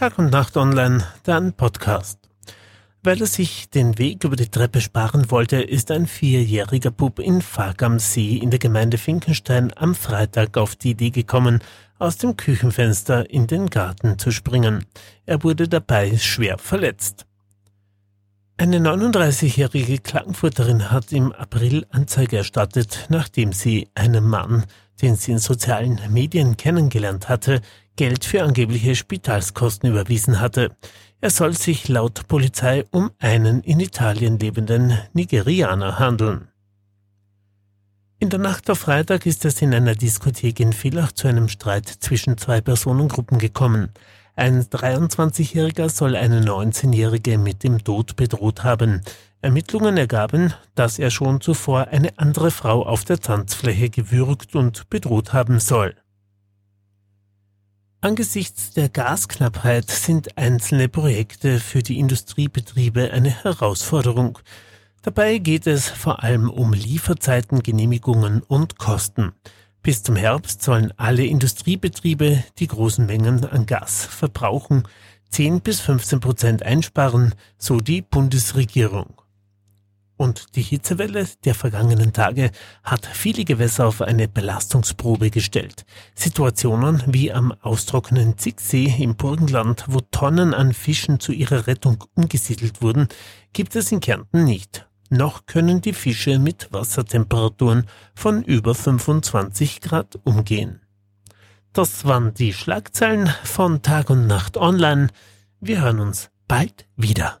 Tag und Nacht online, dann Podcast. Weil er sich den Weg über die Treppe sparen wollte, ist ein vierjähriger Bub in Fag am See in der Gemeinde Finkenstein am Freitag auf die Idee gekommen, aus dem Küchenfenster in den Garten zu springen. Er wurde dabei schwer verletzt. Eine 39-jährige Klagenfurterin hat im April Anzeige erstattet, nachdem sie einem Mann, den sie in sozialen Medien kennengelernt hatte, Geld für angebliche Spitalskosten überwiesen hatte. Er soll sich laut Polizei um einen in Italien lebenden Nigerianer handeln. In der Nacht auf Freitag ist es in einer Diskothek in Villach zu einem Streit zwischen zwei Personengruppen gekommen. Ein 23-Jähriger soll eine 19-Jährige mit dem Tod bedroht haben. Ermittlungen ergaben, dass er schon zuvor eine andere Frau auf der Tanzfläche gewürgt und bedroht haben soll. Angesichts der Gasknappheit sind einzelne Projekte für die Industriebetriebe eine Herausforderung. Dabei geht es vor allem um Lieferzeiten, Genehmigungen und Kosten. Bis zum Herbst sollen alle Industriebetriebe, die großen Mengen an Gas verbrauchen, 10 bis 15 Prozent einsparen, so die Bundesregierung. Und die Hitzewelle der vergangenen Tage hat viele Gewässer auf eine Belastungsprobe gestellt. Situationen wie am austrocknenden Zicksee im Burgenland, wo Tonnen an Fischen zu ihrer Rettung umgesiedelt wurden, gibt es in Kärnten nicht. Noch können die Fische mit Wassertemperaturen von über 25 Grad umgehen. Das waren die Schlagzeilen von Tag und Nacht online. Wir hören uns bald wieder.